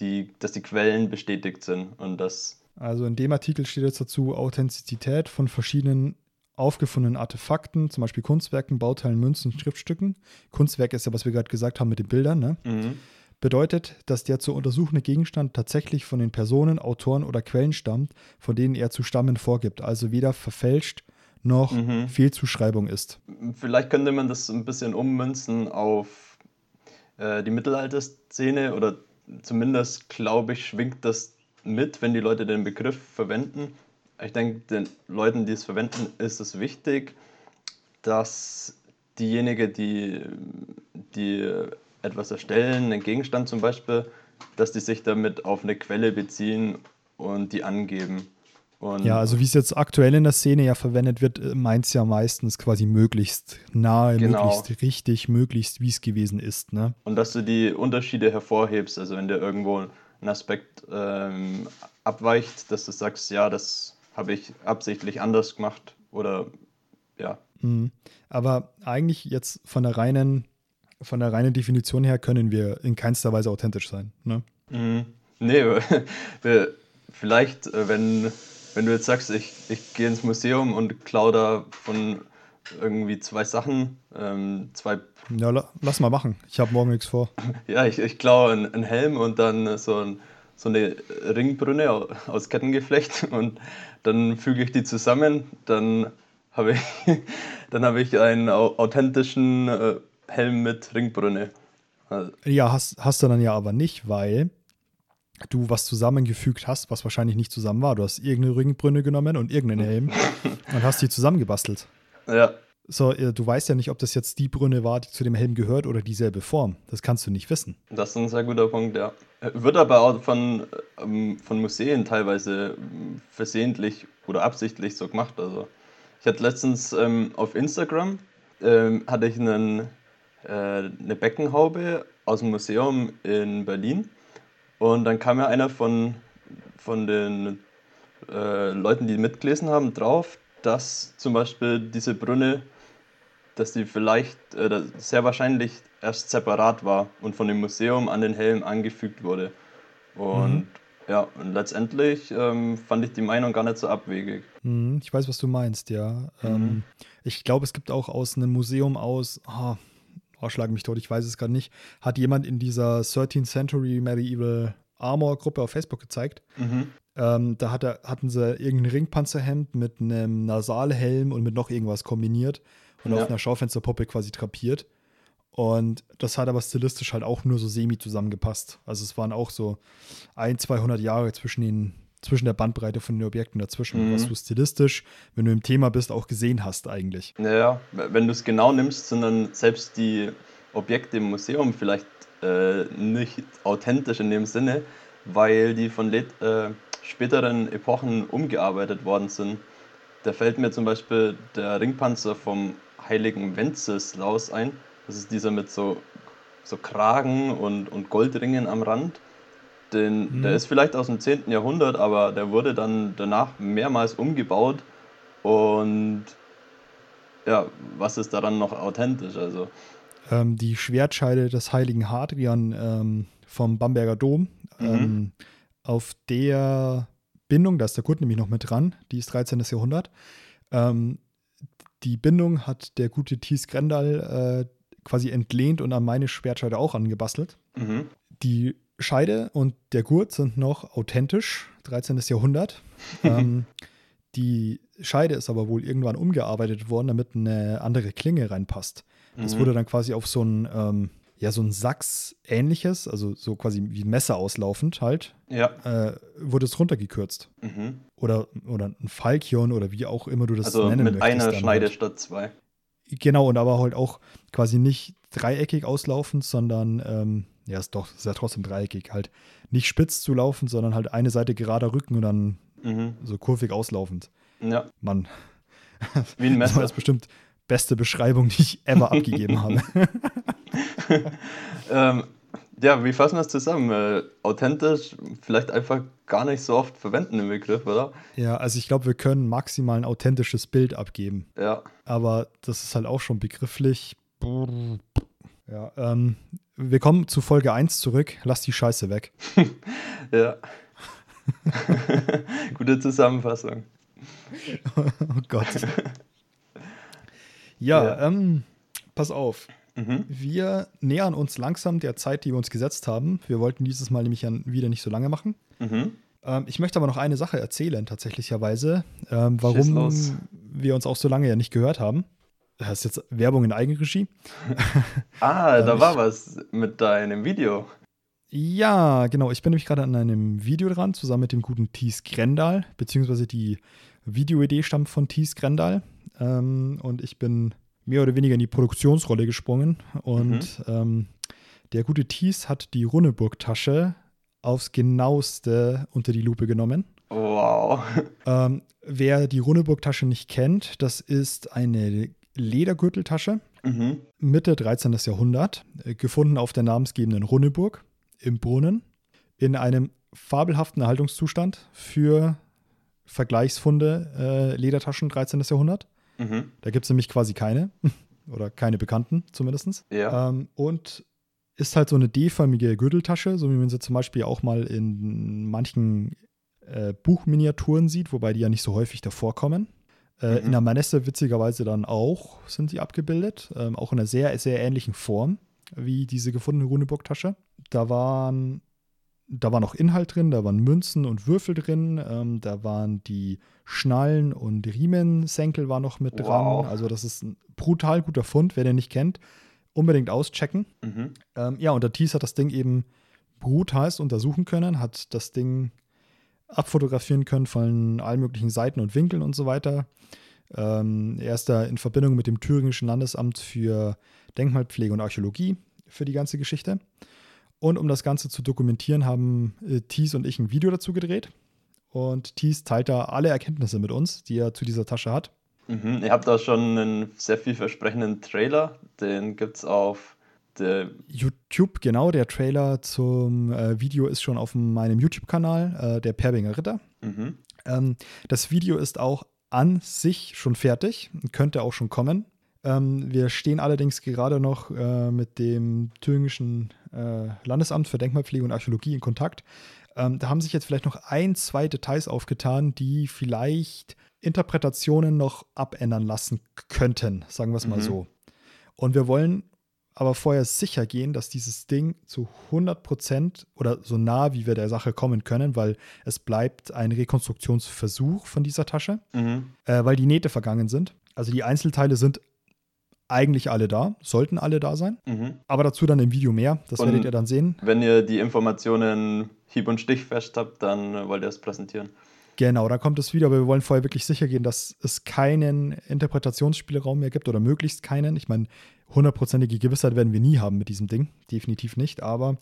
die, dass die Quellen bestätigt sind und dass. Also in dem Artikel steht jetzt dazu Authentizität von verschiedenen aufgefundenen Artefakten, zum Beispiel Kunstwerken, Bauteilen, Münzen, Schriftstücken. Kunstwerk ist ja, was wir gerade gesagt haben mit den Bildern, ne? Mhm. Bedeutet, dass der zu untersuchende Gegenstand tatsächlich von den Personen, Autoren oder Quellen stammt, von denen er zu stammen vorgibt. Also weder verfälscht noch mhm. Fehlzuschreibung ist. Vielleicht könnte man das ein bisschen ummünzen auf äh, die Mittelalterszene oder zumindest, glaube ich, schwingt das mit, wenn die Leute den Begriff verwenden ich denke, den Leuten, die es verwenden, ist es wichtig, dass diejenigen, die, die etwas erstellen, einen Gegenstand zum Beispiel, dass die sich damit auf eine Quelle beziehen und die angeben. Und ja, also wie es jetzt aktuell in der Szene ja verwendet wird, äh, meint es ja meistens quasi möglichst nahe, genau. möglichst richtig, möglichst wie es gewesen ist. Ne? Und dass du die Unterschiede hervorhebst, also wenn dir irgendwo ein Aspekt ähm, abweicht, dass du sagst, ja, das habe ich absichtlich anders gemacht oder ja. Mhm. Aber eigentlich jetzt von der reinen, von der reinen Definition her können wir in keinster Weise authentisch sein. Ne? Mhm. Nee, vielleicht, äh, wenn, wenn du jetzt sagst, ich, ich gehe ins Museum und klaue da von irgendwie zwei Sachen, ähm, zwei. Ja, la, lass mal machen. Ich habe morgen nichts vor. Ja, ich, ich klaue einen, einen Helm und dann so ein so eine Ringbrünne aus Kettengeflecht und dann füge ich die zusammen, dann habe ich, dann habe ich einen authentischen äh, Helm mit Ringbrünne. Ja, hast, hast du dann ja aber nicht, weil du was zusammengefügt hast, was wahrscheinlich nicht zusammen war. Du hast irgendeine Ringbrünne genommen und irgendeinen Helm und hast die zusammengebastelt. Ja. So, äh, du weißt ja nicht, ob das jetzt die Brünne war, die zu dem Helm gehört oder dieselbe Form. Das kannst du nicht wissen. Das ist ein sehr guter Punkt, ja. Wird aber auch von, ähm, von Museen teilweise ähm, versehentlich oder absichtlich so gemacht. Also ich hatte letztens ähm, auf Instagram ähm, hatte ich einen, äh, eine Beckenhaube aus dem Museum in Berlin und dann kam ja einer von, von den äh, Leuten, die mitgelesen haben, drauf, dass zum Beispiel diese Brünne, dass die vielleicht äh, sehr wahrscheinlich erst separat war und von dem Museum an den Helm angefügt wurde. Und mhm. ja, und letztendlich ähm, fand ich die Meinung gar nicht so abwegig. Mhm, ich weiß, was du meinst, ja. Mhm. Ähm, ich glaube, es gibt auch aus einem Museum aus, oh, oh schlag mich tot, ich weiß es gerade nicht, hat jemand in dieser 13th Century Medieval Armor Gruppe auf Facebook gezeigt. Mhm. Ähm, da hat er, hatten sie irgendein Ringpanzerhemd mit einem Nasalhelm und mit noch irgendwas kombiniert und ja. auf einer Schaufensterpuppe quasi trapiert. Und das hat aber stilistisch halt auch nur so semi zusammengepasst. Also es waren auch so ein, 200 Jahre zwischen, den, zwischen der Bandbreite von den Objekten dazwischen, mhm. was du stilistisch, wenn du im Thema bist, auch gesehen hast eigentlich. Naja, wenn du es genau nimmst, sind dann selbst die Objekte im Museum vielleicht äh, nicht authentisch in dem Sinne, weil die von äh, späteren Epochen umgearbeitet worden sind. Da fällt mir zum Beispiel der Ringpanzer vom heiligen Wenceslaus ein das ist dieser mit so, so Kragen und, und Goldringen am Rand. Den, mhm. Der ist vielleicht aus dem 10. Jahrhundert, aber der wurde dann danach mehrmals umgebaut. Und ja, was ist daran noch authentisch? Also, ähm, die Schwertscheide des heiligen Hadrian ähm, vom Bamberger Dom. Mhm. Ähm, auf der Bindung, da ist der Gurt nämlich noch mit dran, die ist 13. Jahrhundert. Ähm, die Bindung hat der gute Thies Grendal äh, quasi entlehnt und an meine Schwertscheide auch angebastelt. Mhm. Die Scheide und der Gurt sind noch authentisch, 13. Jahrhundert. ähm, Die Scheide ist aber wohl irgendwann umgearbeitet worden, damit eine andere Klinge reinpasst. Das Mhm. wurde dann quasi auf so ein, ähm, ja, so ein Sachs-ähnliches, also so quasi wie Messer auslaufend halt, Ja. äh, wurde es runtergekürzt. Mhm. Oder, oder ein Falchion oder wie auch immer du das Also nennen mit möchtest. einer dann Schneide Halt. statt zwei. Genau, und aber halt auch quasi nicht dreieckig auslaufend, sondern, ähm, ja, ist doch, ist ja trotzdem dreieckig, halt nicht spitz zu laufen, sondern halt eine Seite gerader Rücken und dann Mhm. so kurvig auslaufend. Ja, Mann, wie ein Messer. das bestimmt beste Beschreibung, die ich ever abgegeben habe. Ähm, ja, wie fassen wir das zusammen? Äh, authentisch, vielleicht einfach gar nicht so oft verwenden im Begriff, oder? Ja, also ich glaube, wir können maximal ein authentisches Bild abgeben. Ja. Aber das ist halt auch schon begrifflich. Ja, ähm, wir kommen zu Folge 1 zurück. Lass die Scheiße weg. Ja. Gute Zusammenfassung. Oh Gott. Ja, Ja. Ähm, pass auf. Mhm. Wir nähern uns langsam der Zeit, die wir uns gesetzt haben. Wir wollten dieses Mal nämlich wieder nicht so lange machen. Mhm. Ähm, ich möchte aber noch eine Sache erzählen, tatsächlicherweise, ähm, warum wir uns auch so lange ja nicht gehört haben. Das ist jetzt Werbung in Eigenregie. Ah, Ähm, da war was mit deinem Video. Ja, genau. Ich bin nämlich gerade an einem Video dran, zusammen mit dem guten Thies Grendal, beziehungsweise die Videoidee stammt von Thies Grendal. Ähm, und ich bin mehr oder weniger in die Produktionsrolle gesprungen. Und ähm, der gute Thies hat die Runneburg-Tasche aufs genaueste unter die Lupe genommen. Wow. Ähm, wer die Runneburg-Tasche nicht kennt, das ist eine Ledergürteltasche, Mhm. Mitte 13. Jahrhundert, äh, gefunden auf der namensgebenden Runneburg im Brunnen, in einem fabelhaften Erhaltungszustand für Vergleichsfunde äh, Ledertaschen 13. Jahrhundert. Mhm. Da gibt es nämlich quasi keine oder keine bekannten zumindest. Ja. Ähm, und ist halt so eine D-förmige Gürteltasche, so wie man sie zum Beispiel auch mal in manchen äh, Buchminiaturen sieht, wobei die ja nicht so häufig davor kommen. Äh, Mhm. In der Manesse witzigerweise dann auch sind sie abgebildet, ähm, auch in einer sehr, sehr ähnlichen Form wie diese gefundene Runeburg-Tasche. Da waren, da war noch Inhalt drin, da waren Münzen und Würfel drin, ähm, da waren die Schnallen und Riemensenkel war noch mit dran. Wow. Also das ist ein brutal guter Fund, wer den nicht kennt, unbedingt auschecken. Mhm. Ähm, ja, und der Thies hat das Ding eben brutalst untersuchen können, hat das Ding abfotografieren können von allen möglichen Seiten und Winkeln und so weiter. Ähm, er ist da in Verbindung mit dem Thüringischen Landesamt für Denkmalpflege und Archäologie für die ganze Geschichte. Und um das Ganze zu dokumentieren, haben äh, Thies und ich ein Video dazu gedreht. Und Thies teilt da alle Erkenntnisse mit uns, die er zu dieser Tasche hat. Mhm. Ihr habt da schon einen sehr vielversprechenden Trailer. Den gibt es auf der. YouTube, genau, der Trailer zum äh, Video ist schon auf meinem YouTube-Kanal, äh, der Perbinger Ritter. Mhm. Ähm, das Video ist auch an sich schon fertig, könnte auch schon kommen. Ähm, wir stehen allerdings gerade noch äh, mit dem Thüringischen äh, Landesamt für Denkmalpflege und Archäologie in Kontakt. Ähm, da haben sich jetzt vielleicht noch ein, zwei Details aufgetan, die vielleicht Interpretationen noch abändern lassen könnten, sagen wir es mal Mhm. so. Und wir wollen aber vorher sicher gehen, dass dieses Ding zu 100% oder so nah wie wir der Sache kommen können, weil es bleibt ein Rekonstruktionsversuch von dieser Tasche, Mhm. äh, weil die Nähte vergangen sind. Also die Einzelteile sind eigentlich alle da, sollten alle da sein, Mhm. aber dazu dann im Video mehr. Das Und- werdet ihr dann sehen. Wenn ihr die Informationen hieb- und stichfest habt, dann äh, wollt ihr es präsentieren. Genau, dann kommt das Video, aber wir wollen vorher wirklich sicher gehen, dass es keinen Interpretationsspielraum mehr gibt oder möglichst keinen. Ich meine, hundertprozentige Gewissheit werden wir nie haben mit diesem Ding, definitiv nicht, aber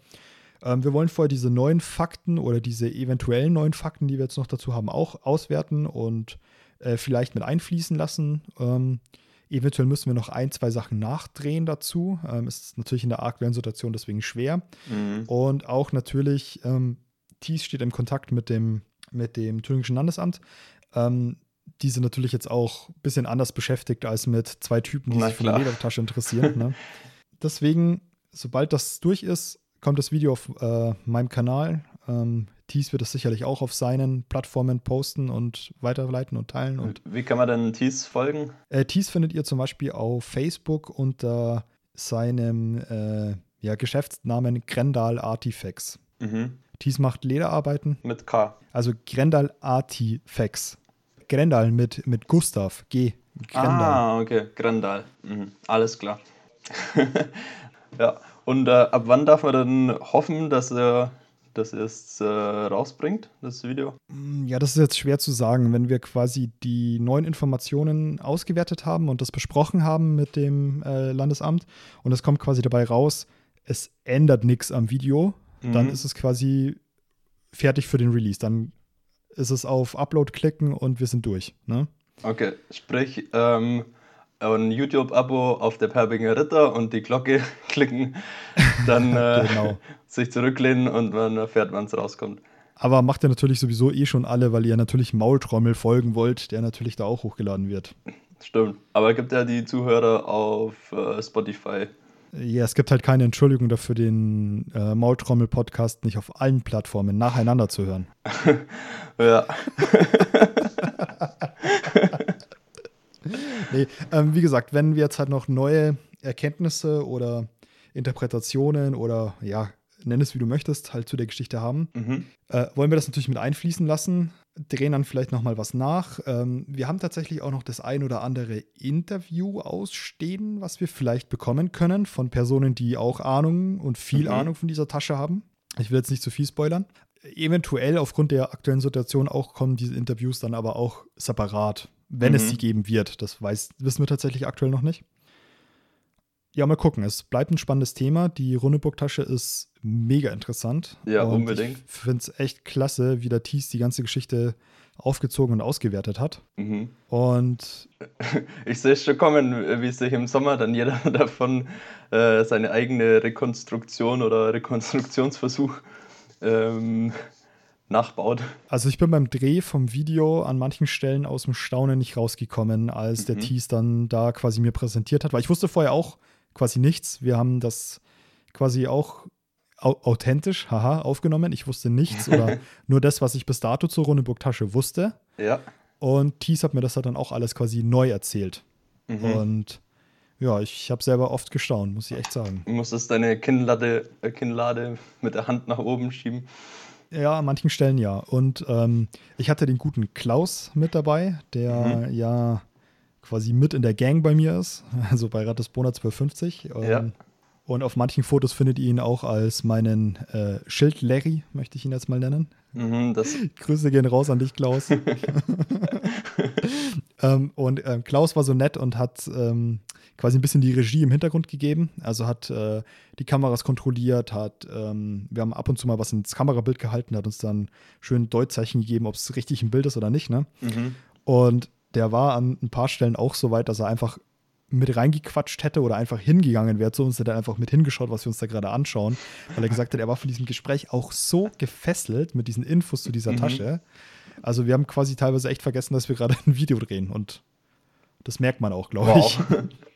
ähm, wir wollen vorher diese neuen Fakten oder diese eventuellen neuen Fakten, die wir jetzt noch dazu haben, auch auswerten und äh, vielleicht mit einfließen lassen. Ähm, eventuell müssen wir noch ein, zwei Sachen nachdrehen dazu. Ähm, ist natürlich in der aktuellen Situation deswegen schwer. Mhm. Und auch natürlich, ähm, Thies steht im Kontakt mit dem, mit dem Thüringischen Landesamt. Ähm, die sind natürlich jetzt auch ein bisschen anders beschäftigt als mit zwei Typen, die Na sich für eine. Ledertasche interessieren. ne? Deswegen, sobald das durch ist, kommt das Video auf äh, meinem Kanal. Ähm, Thies wird es sicherlich auch auf seinen Plattformen posten und weiterleiten und teilen. Und Wie kann man denn Tees folgen? äh, Thies findet ihr zum Beispiel auf Facebook unter seinem äh, ja, Geschäftsnamen Grendal Artifacts. Mhm. Thies macht Lederarbeiten, Mit K. also Grendal Artifacts. Grendal mit, mit Gustav. G. Grendal. Ah, okay, Grendal. Mhm. Alles klar. ja, und äh, ab wann darf man dann hoffen, dass er das erst äh, rausbringt, das Video? Mm, ja, das ist jetzt schwer zu sagen. Wenn wir quasi die neuen Informationen ausgewertet haben und das besprochen haben mit dem äh, Landesamt und es kommt quasi dabei raus, es ändert nichts am Video, mhm. dann ist es quasi fertig für den Release. Dann ist es auf Upload klicken und wir sind durch. Ne? Okay, sprich, ähm, ein YouTube-Abo auf der Perbinger Ritter und die Glocke klicken, dann äh, genau. sich zurücklehnen und man erfährt, wann es rauskommt. Aber macht ihr natürlich sowieso eh schon alle, weil ihr natürlich Maultrommel folgen wollt, der natürlich da auch hochgeladen wird. Stimmt. Aber es gibt ja die Zuhörer auf äh, Spotify. Ja, es gibt halt keine Entschuldigung dafür, den äh, Maultrommel-Podcast nicht auf allen Plattformen nacheinander zu hören. ja. Nee, ähm, wie gesagt, wenn wir jetzt halt noch neue Erkenntnisse oder Interpretationen oder ja, nenn es wie du möchtest, halt zu der Geschichte haben, mhm. äh, wollen wir das natürlich mit einfließen lassen, drehen dann vielleicht nochmal was nach. Ähm, wir haben tatsächlich auch noch das ein oder andere Interview ausstehen, was wir vielleicht bekommen können von Personen, die auch Ahnung und viel mhm. Ahnung von dieser Tasche haben. Ich will jetzt nicht zu viel spoilern. Eventuell aufgrund der aktuellen Situation auch kommen diese Interviews dann aber auch separat wenn mhm. es sie geben wird. Das weiß, wissen wir tatsächlich aktuell noch nicht. Ja, mal gucken. Es bleibt ein spannendes Thema. Die Runneburg-Tasche ist mega interessant. Ja, und unbedingt. Ich finde es echt klasse, wie der Thies die ganze Geschichte aufgezogen und ausgewertet hat. Mhm. Und ich sehe es schon kommen, wie sich im Sommer dann jeder davon äh, seine eigene Rekonstruktion oder Rekonstruktionsversuch ähm, nachbaut. Also ich bin beim Dreh vom Video an manchen Stellen aus dem Staunen nicht rausgekommen, als mhm. der Tease dann da quasi mir präsentiert hat, weil ich wusste vorher auch quasi nichts. Wir haben das quasi auch authentisch, haha, aufgenommen. Ich wusste nichts oder nur das, was ich bis dato zur Rundeburg-Tasche wusste. Ja. Und Tease hat mir das dann auch alles quasi neu erzählt. Mhm. Und ja, ich habe selber oft gestaunt, muss ich echt sagen. Du musstest deine Kinnlade, äh, Kinnlade mit der Hand nach oben schieben. Ja, an manchen Stellen ja. Und ähm, ich hatte den guten Klaus mit dabei, der mhm. ja quasi mit in der Gang bei mir ist, also bei Rattesbona 1250. Ähm, ja. Und auf manchen Fotos findet ihr ihn auch als meinen äh, Schild Larry, möchte ich ihn jetzt mal nennen. Mhm, Grüße gehen raus an dich, Klaus. ähm, und ähm, Klaus war so nett und hat ähm, quasi ein bisschen die Regie im Hintergrund gegeben. Also hat äh, die Kameras kontrolliert, hat, ähm, wir haben ab und zu mal was ins Kamerabild gehalten, hat uns dann schön Deutzeichen gegeben, ob es richtig ein Bild ist oder nicht. Ne? Mhm. Und der war an ein paar Stellen auch so weit, dass er einfach mit reingequatscht hätte oder einfach hingegangen wäre zu uns, hätte er einfach mit hingeschaut, was wir uns da gerade anschauen, weil er gesagt hat, er war von diesem Gespräch auch so gefesselt mit diesen Infos zu dieser mhm. Tasche. Also wir haben quasi teilweise echt vergessen, dass wir gerade ein Video drehen und das merkt man auch, glaube wow. ich.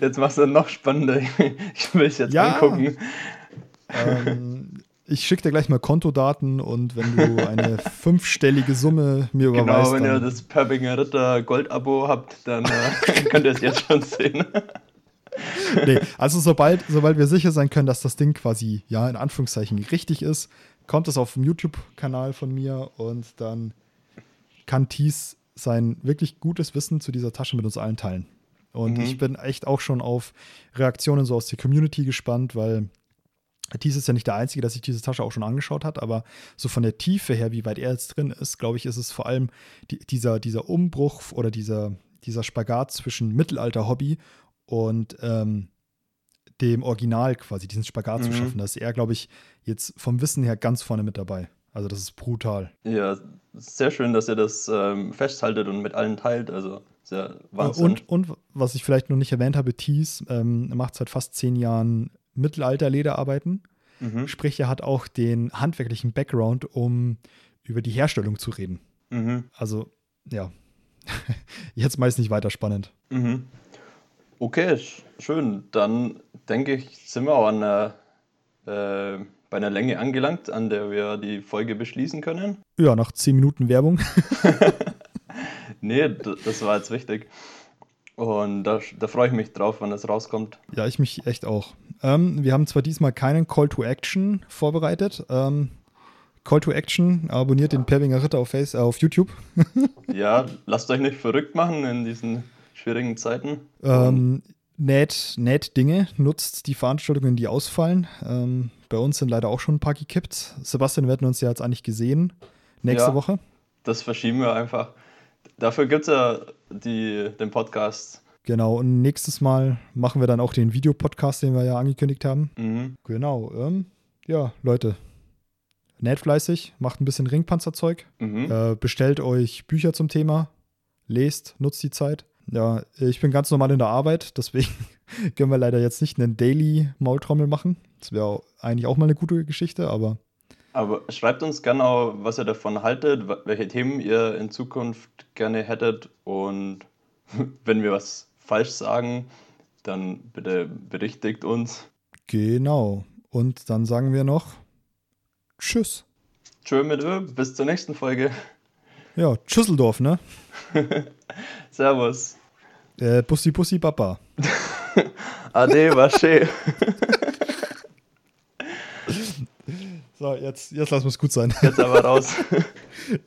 Jetzt machst du noch spannender. Ich will es jetzt ja. angucken. Ähm, ich schicke dir gleich mal Kontodaten und wenn du eine fünfstellige Summe mir genau, überweist. Genau, wenn ihr das Perbinger Ritter Gold-Abo habt, dann äh, könnt ihr es jetzt schon sehen. nee, also sobald, sobald wir sicher sein können, dass das Ding quasi, ja, in Anführungszeichen richtig ist, kommt es auf dem YouTube-Kanal von mir und dann kann Thies sein wirklich gutes Wissen zu dieser Tasche mit uns allen teilen. Und mhm. ich bin echt auch schon auf Reaktionen so aus der Community gespannt, weil Thies ist ja nicht der Einzige, der sich diese Tasche auch schon angeschaut hat, aber so von der Tiefe her, wie weit er jetzt drin ist, glaube ich, ist es vor allem die, dieser, dieser Umbruch oder dieser, dieser Spagat zwischen Mittelalter-Hobby und ähm, dem Original quasi, diesen Spagat mhm. zu schaffen. Da ist er, glaube ich, jetzt vom Wissen her ganz vorne mit dabei. Also das ist brutal. Ja, sehr schön, dass ihr das ähm, festhaltet und mit allen teilt. Also sehr Wahnsinn. Und, und was ich vielleicht noch nicht erwähnt habe, Thies ähm, macht seit fast zehn Jahren Mittelalter-Lederarbeiten. Mhm. Sprich, er hat auch den handwerklichen Background, um über die Herstellung zu reden. Mhm. Also, ja. Jetzt meist nicht weiter spannend. Mhm. Okay, schön. Dann denke ich, sind wir auch an der äh, bei einer Länge angelangt, an der wir die Folge beschließen können. Ja, nach zehn Minuten Werbung. nee, das war jetzt wichtig. Und da, da, freue ich mich drauf, wenn das rauskommt. Ja, ich mich echt auch. Ähm, wir haben zwar diesmal keinen Call to Action vorbereitet. Ähm, Call to Action, abonniert den Perwinger Ritter auf, Face, äh, auf YouTube. ja, lasst euch nicht verrückt machen in diesen schwierigen Zeiten. Ähm, näht, näht Dinge, nutzt die Veranstaltungen, die ausfallen. Ähm, bei uns sind leider auch schon ein paar gekippt. Sebastian, wir hätten uns ja jetzt eigentlich gesehen nächste Ja. Woche. Das verschieben wir einfach. Dafür gibt es ja die, den Podcast. Genau, und nächstes Mal machen wir dann auch den Videopodcast, den wir ja angekündigt haben. Mhm. Genau, ähm, ja, Leute, näht fleißig, macht ein bisschen Ringpanzerzeug, Mhm. äh, bestellt euch Bücher zum Thema, lest, nutzt die Zeit. Ja, ich bin ganz normal in der Arbeit, deswegen können wir leider jetzt nicht einen Daily Maultrommel machen. Das wäre eigentlich auch mal eine gute Geschichte, aber Aber schreibt uns gerne auch, was ihr davon haltet, welche Themen ihr in Zukunft gerne hättet und wenn wir was falsch sagen, dann bitte berichtigt uns. genau. Und dann sagen wir noch Tschüss. Tschö mit Ö, bis zur nächsten Folge. Ja, Tschüsseldorf, ne? Servus. Äh, Bussi Bussi Baba. Ade, war schön. So, jetzt, jetzt lassen wir es gut sein. Jetzt aber raus.